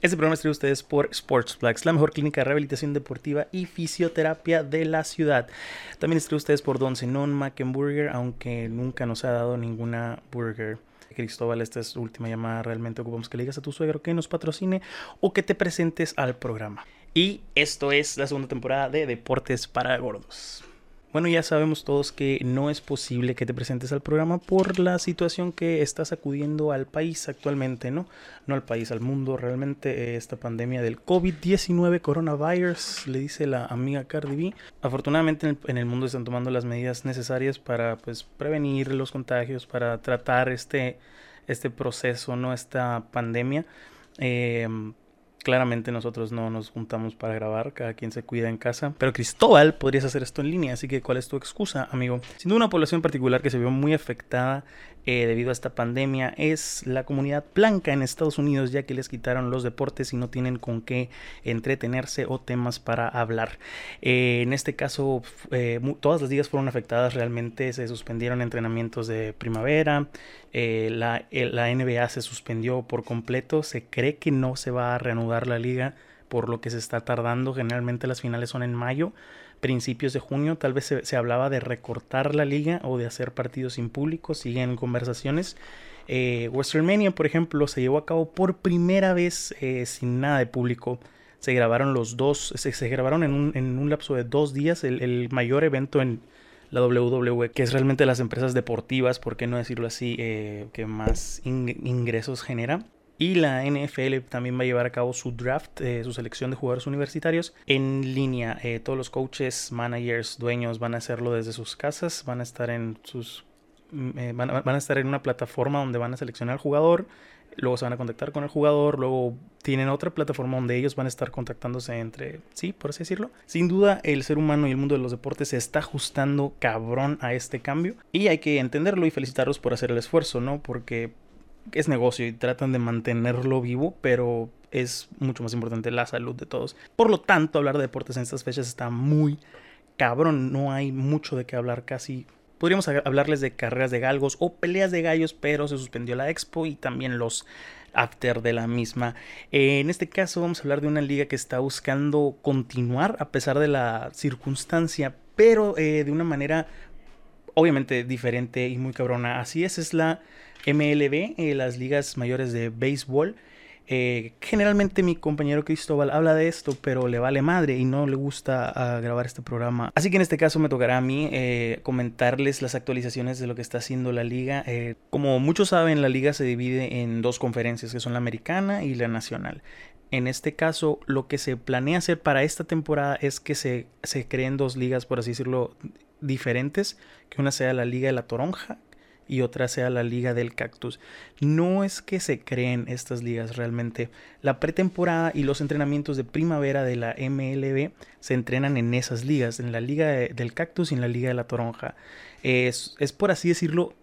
Este programa es a ustedes por Sportsplex, la mejor clínica de rehabilitación deportiva y fisioterapia de la ciudad. También es a ustedes por Don Zenón Mackenburger, aunque nunca nos ha dado ninguna burger. Cristóbal, esta es su última llamada. Realmente ocupamos que le digas a tu suegro que nos patrocine o que te presentes al programa. Y esto es la segunda temporada de Deportes para Gordos. Bueno, ya sabemos todos que no es posible que te presentes al programa por la situación que está sacudiendo al país actualmente, ¿no? No al país, al mundo. Realmente eh, esta pandemia del COVID-19 coronavirus, le dice la amiga Cardi B. Afortunadamente en el, mundo están tomando las medidas necesarias para pues prevenir los contagios, para tratar este, este proceso, ¿no? Esta pandemia. Eh, Claramente nosotros no nos juntamos para grabar, cada quien se cuida en casa. Pero Cristóbal, podrías hacer esto en línea, así que ¿cuál es tu excusa, amigo? Siendo una población particular que se vio muy afectada eh, debido a esta pandemia es la comunidad blanca en Estados Unidos, ya que les quitaron los deportes y no tienen con qué entretenerse o temas para hablar. Eh, en este caso, eh, todas las ligas fueron afectadas realmente, se suspendieron entrenamientos de primavera, la, la NBA se suspendió por completo, se cree que no se va a reanudar la liga por lo que se está tardando, generalmente las finales son en mayo principios de junio. Tal vez se, hablaba de recortar la liga o de hacer partidos sin público. Siguen conversaciones. Eh, Mania, por ejemplo, se llevó a cabo por primera vez eh, sin nada de público. Se grabaron los dos, se, grabaron en un, en un, lapso de dos días, el, mayor evento en la WWE, que es realmente las empresas deportivas, por qué no decirlo así, eh, que más ingresos genera. Y la NFL también va a llevar a cabo su draft, eh, su selección de jugadores universitarios en línea. Eh, todos los coaches, managers, dueños van a hacerlo desde sus casas, van a estar en sus mm, eh, van, a, estar en una plataforma donde van a seleccionar al jugador, luego se van a contactar con el jugador, luego tienen otra plataforma donde ellos van a estar contactándose entre sí, por así decirlo. Sin duda, el ser humano y el mundo de los deportes se está ajustando cabrón a este cambio y hay que entenderlo y felicitarlos por hacer el esfuerzo, ¿no? Porque es negocio y tratan de mantenerlo vivo, pero es mucho más importante la salud de todos. Por lo tanto, hablar de deportes en estas fechas está muy cabrón, no hay mucho de qué hablar casi. Podríamos hablarles de carreras de galgos o peleas de gallos, pero se suspendió la expo y también los after de la misma. en este caso vamos a hablar de una liga que está buscando continuar a pesar de la circunstancia, pero eh, de una manera obviamente diferente y muy cabrona. Así es, es la MLB, eh, las ligas mayores de béisbol. Eh, generalmente mi compañero Cristóbal habla de esto, pero le vale madre y no le gusta ah, grabar este programa. Así que en este caso me tocará a mí eh, comentarles las actualizaciones de lo que está haciendo la liga. como muchos saben, la liga se divide en dos conferencias, que son la americana y la nacional. En este caso, lo que se planea hacer para esta temporada es que se, se creen dos ligas, por así decirlo, diferentes, que una sea la Liga de la Toronja y otra sea la Liga del Cactus. No es que se creen estas ligas realmente. La pretemporada y los entrenamientos de primavera de la MLB se entrenan en esas ligas, en la Liga del Cactus y en la Liga de la Toronja. Es, es por así decirlo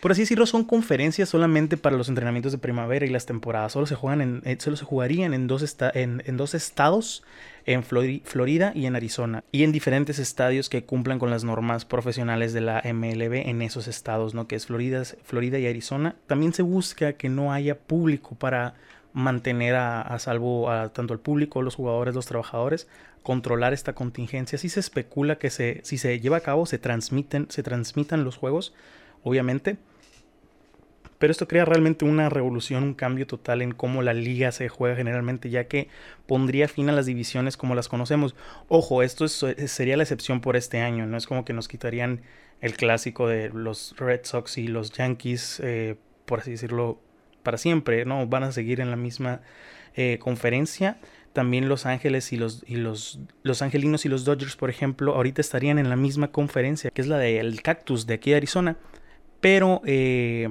por así decirlo, son conferencias solamente para los entrenamientos de primavera y las temporadas. Solo se, juegan en, eh, solo se jugarían en dos, en, dos estados, en Florida y en Arizona. Y en diferentes estadios que cumplan con las normas profesionales de la MLB en esos estados, ¿no? Que es Florida, Florida y Arizona. También se busca que no haya público para mantener a, salvo a tanto el público, los jugadores, los trabajadores, controlar esta contingencia. Si se especula que se, si se lleva a cabo, se transmiten, se transmitan los juegos, obviamente pero esto crea realmente una revolución, un cambio total en cómo la liga se juega generalmente, ya que pondría fin a las divisiones como las conocemos. Ojo, esto sería la excepción por este año, no es como que nos quitarían el clásico de los Red Sox y los Yankees, eh, por así decirlo, para siempre, ¿no? Van a seguir en la misma eh, conferencia. También Los Ángeles y los, y los, los Angelinos y los Dodgers, por ejemplo, ahorita estarían en la misma conferencia, que es la del Cactus de aquí de Arizona. Pero eh,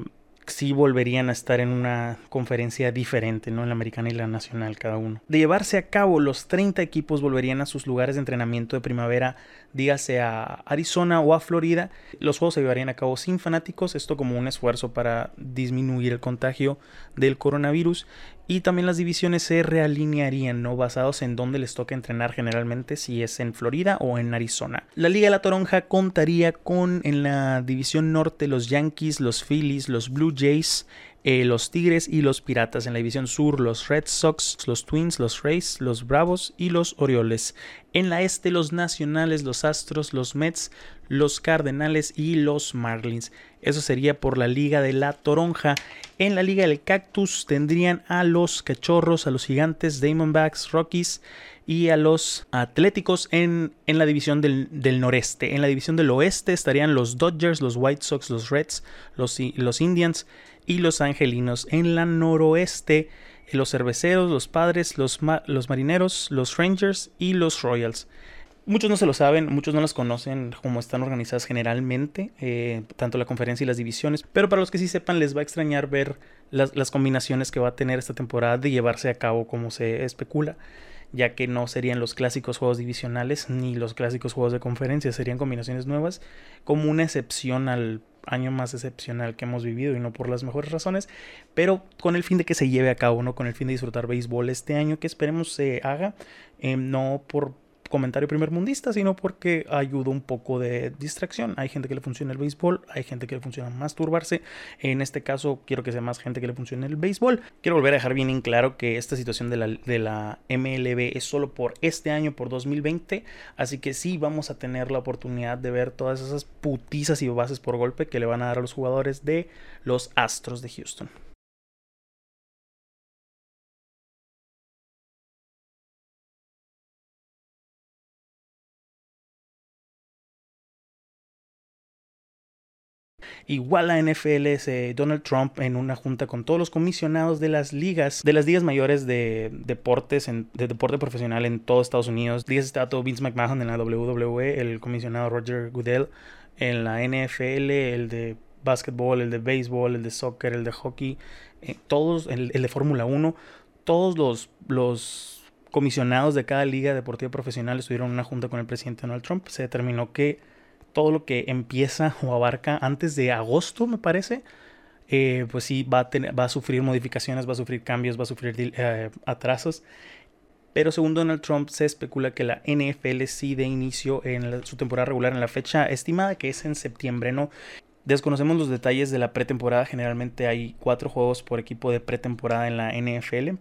sí volverían a estar en una conferencia diferente, ¿no? En la americana y la nacional cada uno. De llevarse a cabo, los 30 equipos volverían a sus lugares de entrenamiento de primavera, dígase a Arizona o a Florida. Los juegos se llevarían a cabo sin fanáticos, esto como un esfuerzo para disminuir el contagio del coronavirus y también las divisiones se realinearían, ¿no? Basados en dónde les toca entrenar generalmente, si es en Florida o en Arizona. La Liga de la Toronja contaría con en la división norte los Yankees, los Phillies, los Blue Jays, eh, los Tigres y los Piratas. En la división sur, los Red Sox, los Twins, los Rays, los Bravos y los Orioles. En la este, los Nacionales, los Astros, los Mets, los Cardenales y los Marlins. Eso sería por la Liga de la Toronja. En la Liga del Cactus tendrían a los Cachorros, a los Gigantes, Diamondbacks, Rockies y a los Atléticos en, en la división del, noreste. En la división del oeste estarían los Dodgers, los White Sox, los Reds, los, los Indians y los Angelinos. En la noroeste, los Cerveceros, los Padres, los, los Marineros, los Rangers y los Royals. Muchos no se lo saben, muchos no las conocen como están organizadas generalmente, eh, tanto la conferencia y las divisiones, pero para los que sí sepan les va a extrañar ver las, las combinaciones que va a tener esta temporada de llevarse a cabo como se especula ya que no serían los clásicos juegos divisionales ni los clásicos juegos de conferencia, serían combinaciones nuevas como una excepción al año más excepcional que hemos vivido y no por las mejores razones, pero con el fin de que se lleve a cabo, ¿no? Con el fin de disfrutar béisbol este año que esperemos se haga, eh, no por comentario primer mundista, sino porque ayuda un poco de distracción. Hay gente que le funciona el béisbol, hay gente que le funciona masturbarse. En este caso, quiero que sea más gente que le funcione el béisbol. Quiero volver a dejar bien en claro que esta situación de la, de la MLB es solo por este año, por 2020. Así que sí vamos a tener la oportunidad de ver todas esas putizas y bases por golpe que le van a dar a los jugadores de los Astros de Houston. Igual la NFL, Donald Trump en una junta con todos los comisionados de las ligas, de las ligas mayores de deportes, de deporte profesional en todo Estados Unidos. Días está todo Vince McMahon en la WWE, el comisionado Roger Goodell en la NFL, el de básquetbol, el de béisbol, el de soccer, el de hockey, eh, todos, el, de Fórmula 1, todos los, los comisionados de cada liga deportiva profesional estuvieron en una junta con el presidente Donald Trump. Se determinó que todo lo que empieza o abarca antes de agosto, me parece, eh, pues sí va a, sufrir modificaciones, va a sufrir cambios, va a sufrir eh, atrasos. Pero según Donald Trump se especula que la NFL sí de inicio en su temporada regular en la fecha estimada que es en septiembre, ¿no? Desconocemos los detalles de la pretemporada, generalmente hay cuatro juegos por equipo de pretemporada en la NFL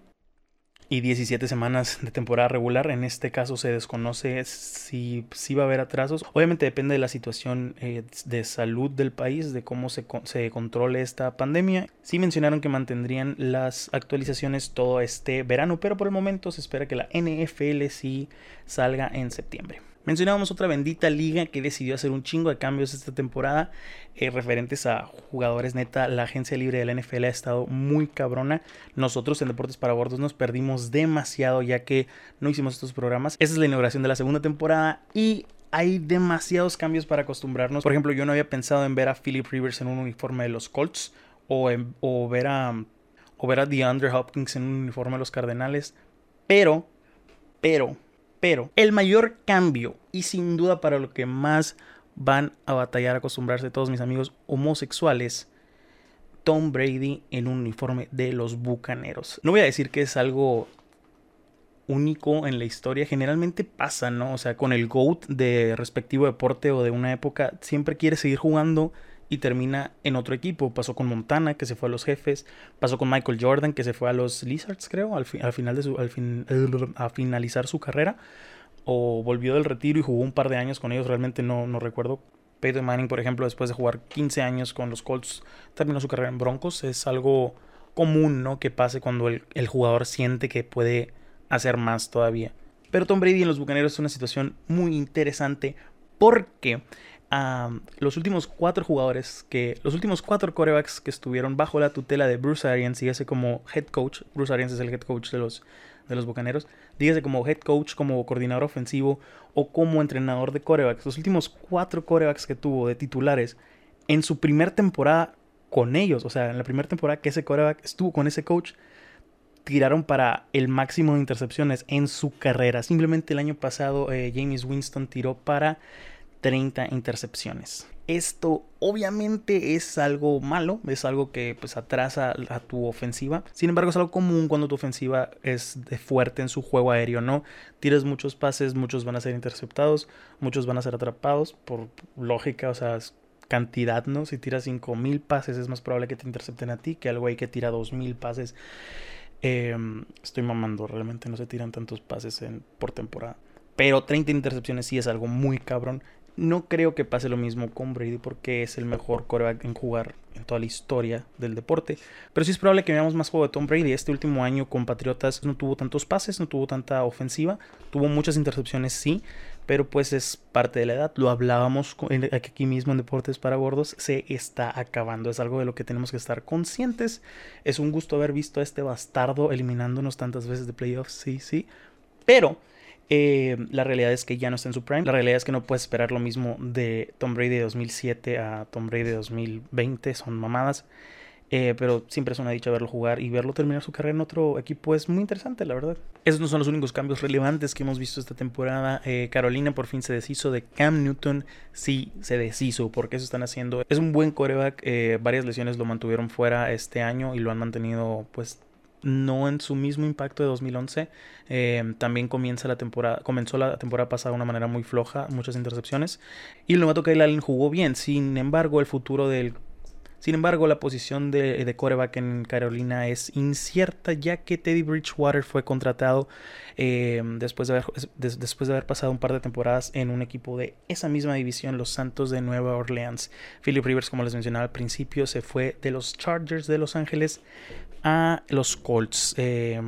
y 17 semanas de temporada regular. En este caso se desconoce si, si va a haber atrasos. Obviamente depende de la situación eh, de salud del país, de cómo se, se controle esta pandemia. Sí mencionaron que mantendrían las actualizaciones todo este verano, pero por el momento se espera que la NFL sí salga en septiembre. Mencionábamos otra bendita liga que decidió hacer un chingo de cambios esta temporada eh, referentes a jugadores. Neta, la agencia libre de la NFL ha estado muy cabrona. Nosotros en Deportes para Bordos nos perdimos demasiado ya que no hicimos estos programas. Esta es la inauguración de la segunda temporada y hay demasiados cambios para acostumbrarnos. Por ejemplo, yo no había pensado en ver a Philip Rivers en un uniforme de los Colts o, o ver a o ver a DeAndre Hopkins en un uniforme de los Cardenales, pero pero pero el mayor cambio, y sin duda para lo que más van a batallar a acostumbrarse todos mis amigos homosexuales, Tom Brady en un uniforme de los Bucaneros. No voy a decir que es algo único en la historia, generalmente pasa, ¿no? O sea, con el GOAT de respectivo deporte o de una época, siempre quiere seguir jugando y termina en otro equipo. Pasó con Montana, que se fue a los jefes. Pasó con Michael Jordan, que se fue a los Lizards, creo, al, final de su, al fin, a finalizar su carrera. O volvió del retiro y jugó un par de años con ellos, realmente no, no recuerdo. Peyton Manning, por ejemplo, después de jugar 15 años con los Colts, terminó su carrera en Broncos. Es algo común, ¿no? Que pase cuando el, el jugador siente que puede hacer más todavía. Pero Tom Brady en los Bucaneros es una situación muy interesante porque los últimos cuatro jugadores que, los últimos cuatro corebacks que estuvieron bajo la tutela de Bruce Arians, dígase como head coach, Bruce Arians es el head coach de los, de los dígase como head coach, como coordinador ofensivo o como entrenador de corebacks, los últimos cuatro corebacks que tuvo de titulares en su primer temporada con ellos, o sea, en la primera temporada que ese coreback estuvo con ese coach, tiraron para el máximo de intercepciones en su carrera. Simplemente el año pasado eh, James Winston tiró para 30 intercepciones. Esto obviamente es algo malo, es algo que pues atrasa a tu ofensiva. Sin embargo, es algo común cuando tu ofensiva es de fuerte en su juego aéreo, ¿no? Tires muchos pases, muchos van a ser interceptados, muchos van a ser atrapados por lógica, o sea, cantidad, ¿no? Si tiras 5000 pases es más probable que te intercepten a ti que al güey que tira 2000 pases. Em, estoy mamando, realmente no se tiran tantos pases por temporada. Pero 30 intercepciones sí es algo muy cabrón. No creo que pase lo mismo con Brady porque es el mejor coreback en jugar en toda la historia del deporte. Pero sí es probable que veamos más juego de Tom Brady. Este último año con Patriotas no tuvo tantos pases, no tuvo tanta ofensiva. Tuvo muchas intercepciones, sí. Pero pues es parte de la edad. Lo hablábamos aquí mismo en Deportes para Gordos. Se está acabando. Es algo de lo que tenemos que estar conscientes. Es un gusto haber visto a este bastardo eliminándonos tantas veces de playoffs. Sí, sí. Pero eh, la realidad es que ya no está en su prime. La realidad es que no puedes esperar lo mismo de Tom Brady de 2007 a Tom Brady de 2020. Son mamadas. Eh, pero siempre es una dicha verlo jugar y verlo terminar su carrera en otro equipo es muy interesante, la verdad. Esos no son los únicos cambios relevantes que hemos visto esta temporada. Eh, Carolina por fin se deshizo de Cam Newton. Sí, se deshizo. porque eso están haciendo? Es un buen coreback. varias lesiones lo mantuvieron fuera este año y lo han mantenido pues no en su mismo impacto de 2011. Eh, también comienza la temporada, comenzó la temporada pasada de una manera muy floja, muchas intercepciones. Y el novato Kyle Allen jugó bien. Sin embargo, el futuro del sin embargo, la posición de, de coreback en Carolina es incierta, ya que Teddy Bridgewater fue contratado eh, después, de haber, pasado un par de temporadas en un equipo de esa misma división, los Santos de Nueva Orleans. Philip Rivers, como les mencionaba al principio, se fue de los Chargers de Los Ángeles a los Colts. Eh,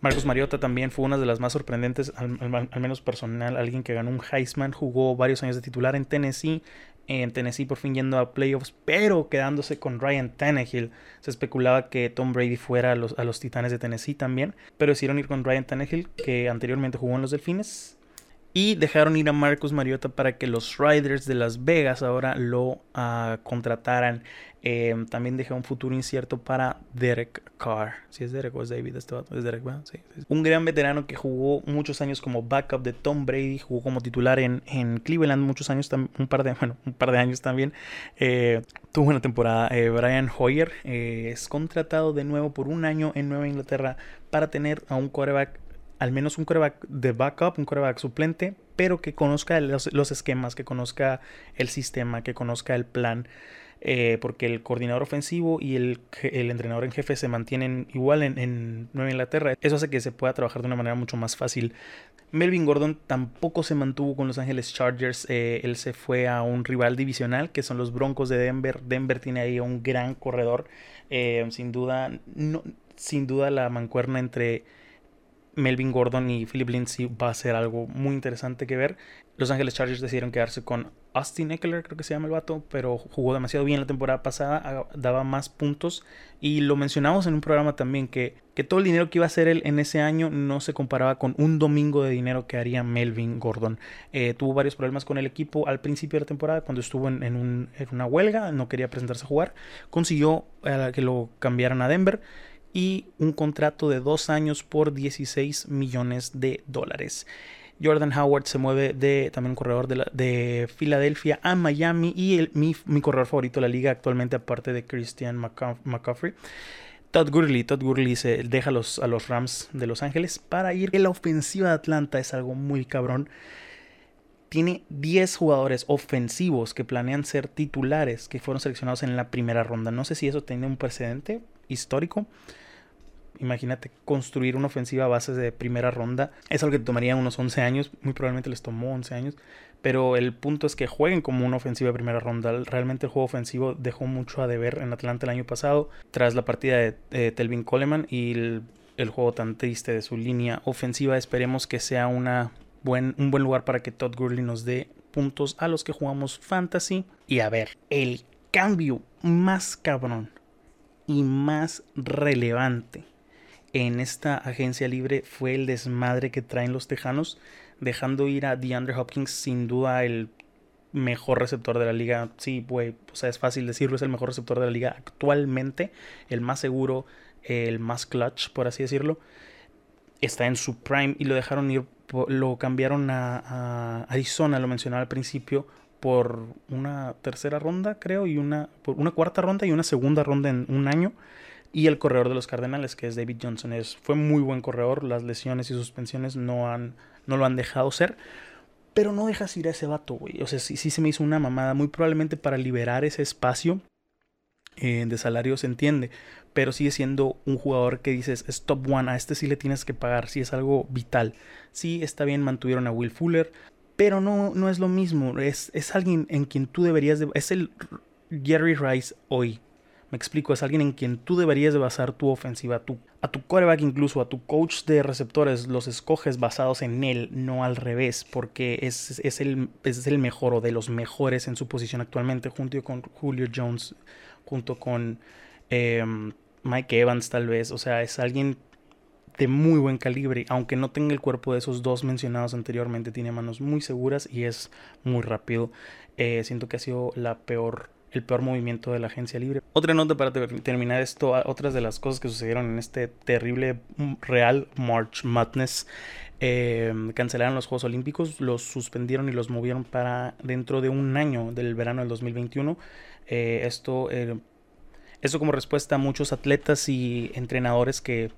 Marcos Mariota también fue una de las más sorprendentes, al, al, menos personal, alguien que ganó un Heisman, jugó varios años de titular en Tennessee, en Tennessee por fin yendo a playoffs, pero quedándose con Ryan Tannehill. Se especulaba que Tom Brady fuera a los, a los Titanes de Tennessee también, pero decidieron ir con Ryan Tannehill, que anteriormente jugó en los Delfines. Y dejaron ir a Marcus Mariota para que los Riders de Las Vegas ahora lo uh, contrataran. Eh, también dejó un futuro incierto para Derek Carr. Si es Derek o es David, este es Derek, Sí, sí. Un gran veterano que jugó muchos años como backup de Tom Brady, jugó como titular en, en Cleveland muchos años, un par de, bueno, un par de años también. Eh, tuvo una temporada. Eh, Brian Hoyer eh, es contratado de nuevo por un año en Nueva Inglaterra para tener a un quarterback al menos un coreback de backup, un coreback suplente, pero que conozca los, esquemas, que conozca el sistema, que conozca el plan. Eh, porque el coordinador ofensivo y el, entrenador en jefe se mantienen igual en, Nueva Inglaterra. Eso hace que se pueda trabajar de una manera mucho más fácil. Melvin Gordon tampoco se mantuvo con Los Ángeles Chargers. Eh, él se fue a un rival divisional que son los Broncos de Denver. Denver tiene ahí un gran corredor. Eh, sin duda, sin duda la mancuerna entre Melvin Gordon y Philip Lindsay va a ser algo muy interesante que ver. Los Ángeles Chargers decidieron quedarse con Austin Eckler, creo que se llama el vato, pero jugó demasiado bien la temporada pasada, daba más puntos. Y lo mencionamos en un programa también, que, que todo el dinero que iba a hacer él en ese año no se comparaba con un domingo de dinero que haría Melvin Gordon. Eh, tuvo varios problemas con el equipo al principio de la temporada, cuando estuvo en, una huelga, no quería presentarse a jugar. Consiguió eh, que lo cambiaran a Denver y un contrato de dos años por 16 millones de dólares. Jordan Howard se mueve de también un corredor de, de Filadelfia a Miami y el, mi, corredor favorito de la liga actualmente aparte de Christian McCaffrey. Todd Gurley, Todd Gurley se deja los, a los Rams de Los Ángeles para ir. La ofensiva de Atlanta es algo muy cabrón. Tiene 10 jugadores ofensivos que planean ser titulares que fueron seleccionados en la primera ronda. No sé si eso tiene un precedente histórico imagínate construir una ofensiva a base de primera ronda. Es algo que tomaría unos 11 años, muy probablemente les tomó 11 años, pero el punto es que jueguen como una ofensiva de primera ronda. Realmente el juego ofensivo dejó mucho a deber en Atlanta el año pasado, tras la partida de Telvin Coleman y el, juego tan triste de su línea ofensiva. Esperemos que sea una buen, un buen lugar para que Todd Gurley nos dé puntos a los que jugamos fantasy. Y a ver, el cambio más cabrón y más relevante en esta agencia libre fue el desmadre que traen los Tejanos, dejando ir a DeAndre Hopkins, sin duda el mejor receptor de la liga. Sí, güey, o sea, es fácil decirlo, es el mejor receptor de la liga actualmente, el más seguro, el más clutch, por así decirlo. Está en su prime y lo dejaron ir, lo cambiaron a, Arizona, lo mencionaba al principio, por una tercera ronda, creo, y una, por una cuarta ronda y una segunda ronda en un año y el corredor de los Cardenales, que es David Johnson. Es, fue muy buen corredor, las lesiones y suspensiones no, han, no lo han dejado ser. Pero no dejas ir a ese vato, güey. O sea, sí, sí se me hizo una mamada. Muy probablemente para liberar ese espacio eh, de salario se entiende. Pero sigue siendo un jugador que dices, es top one. A este sí le tienes que pagar. Sí es algo vital. Sí, está bien, mantuvieron a Will Fuller. Pero no, no es lo mismo. Es, es alguien en quien tú deberías... De, es el Gary Rice hoy. Me explico, es alguien en quien tú deberías de basar tu ofensiva, tu, a tu quarterback incluso, a tu coach de receptores, los escoges basados en él, no al revés, porque es, es, el, es el mejor o de los mejores en su posición actualmente, junto con Julio Jones, junto con em, Mike Evans tal vez, o sea, es alguien de muy buen calibre, aunque no tenga el cuerpo de esos dos mencionados anteriormente, tiene manos muy seguras y es muy rápido. Eh, siento que ha sido la peor el peor movimiento de la agencia libre. Otra nota para terminar esto, otras de las cosas que sucedieron en este terrible mm, Real March Madness. Em, cancelaron los Juegos Olímpicos, los suspendieron y los movieron para dentro de un año del verano del 2021. Eh, esto, eh, esto como respuesta a muchos atletas y entrenadores que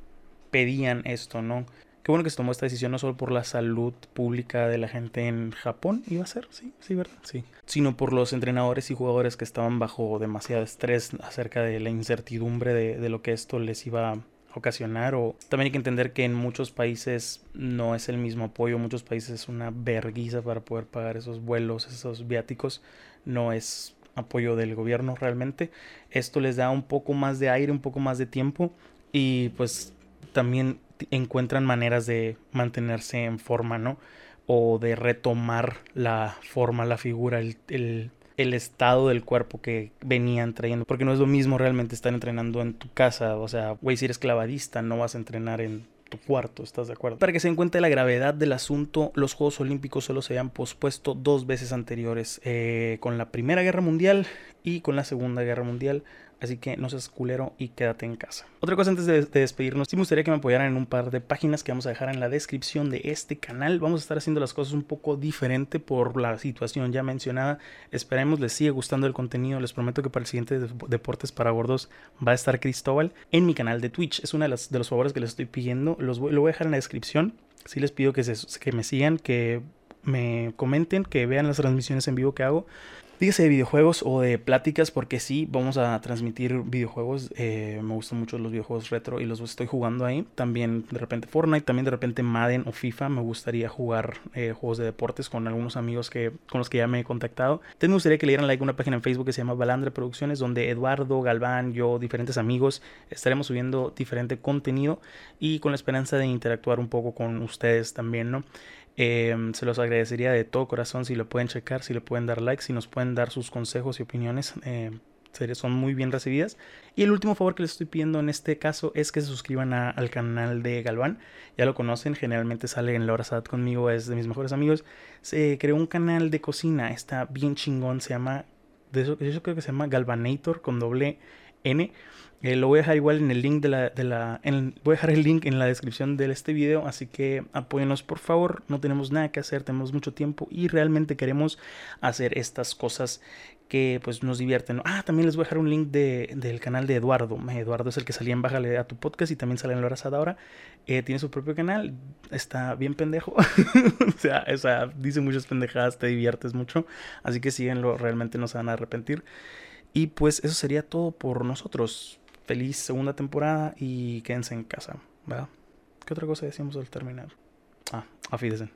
pedían esto, ¿no? Qué bueno que se tomó esta decisión no solo por la salud pública de la gente en Japón, iba a ser, sí, sí, ¿verdad? Sí. Sino por los entrenadores y jugadores que estaban bajo demasiado estrés acerca de la incertidumbre de, lo que esto les iba a ocasionar. O también hay que entender que en muchos países no es el mismo apoyo, en muchos países es una verguiza para poder pagar esos vuelos, esos viáticos. No es apoyo del gobierno realmente. Esto les da un poco más de aire, un poco más de tiempo y pues también encuentran maneras de mantenerse en forma, ¿no? O de retomar la forma, la figura, el, el, estado del cuerpo que venían trayendo. Porque no es lo mismo realmente estar entrenando en tu casa. O sea, güey, si eres clavadista, no vas a entrenar en tu cuarto, ¿estás de acuerdo? Para que se de la gravedad del asunto, los Juegos Olímpicos solo se habían pospuesto dos veces anteriores, eh, con la Primera Guerra Mundial y con la Segunda Guerra Mundial. Así que no seas culero y quédate en casa. Otra cosa antes de, despedirnos, sí me gustaría que me apoyaran en un par de páginas que vamos a dejar en la descripción de este canal. Vamos a estar haciendo las cosas un poco diferente por la situación ya mencionada. Esperemos les siga gustando el contenido. Les prometo que para el siguiente Deportes para Gordos va a estar Cristóbal en mi canal de Twitch. Es uno de, de los favores que les estoy pidiendo. Los lo voy a dejar en la descripción. Sí les pido que, que me sigan, que me comenten, que vean las transmisiones en vivo que hago. Dígase de videojuegos o de pláticas, porque sí, vamos a transmitir videojuegos. Eh, me gustan mucho los videojuegos retro y los estoy jugando ahí. También de repente Fortnite, también de repente Madden o FIFA. Me gustaría jugar eh, juegos de deportes con algunos amigos que, con los que ya me he contactado. También me gustaría que le dieran like a una página en Facebook que se llama Balandre Producciones, donde Eduardo, Galván, yo, diferentes amigos, estaremos subiendo diferente contenido y con la esperanza de interactuar un poco con ustedes también, ¿no? Em, se los agradecería de todo corazón si lo pueden checar, si le pueden dar like, si nos pueden dar sus consejos y opiniones. Eh, son muy bien recibidas. Y el último favor que les estoy pidiendo en este caso es que se suscriban al canal de Galván. Ya lo conocen, generalmente sale en la Sad conmigo, es de mis mejores amigos. Se creó un canal de cocina, está bien chingón, se llama, de eso, creo que se llama Galvanator con doble N. Eh, lo voy a dejar igual en el link de la, la voy a dejar el link en la descripción de este video, así que apóyenos por favor, no tenemos nada que hacer, tenemos mucho tiempo y realmente queremos hacer estas cosas que pues nos divierten. Ah, también les voy a dejar un link de, del canal de Eduardo. Eduardo es el que salía en Bájale a tu podcast y también sale en La Hora ahora. Eh, tiene su propio canal, está bien pendejo. o, sea, o sea, dice muchas pendejadas, te diviertes mucho. Así que síguenlo, realmente no se van a arrepentir. Y pues eso sería todo por nosotros. Feliz segunda temporada y quédense en casa, ¿verdad? ¿Qué otra cosa decíamos al terminar? Ah, afídense.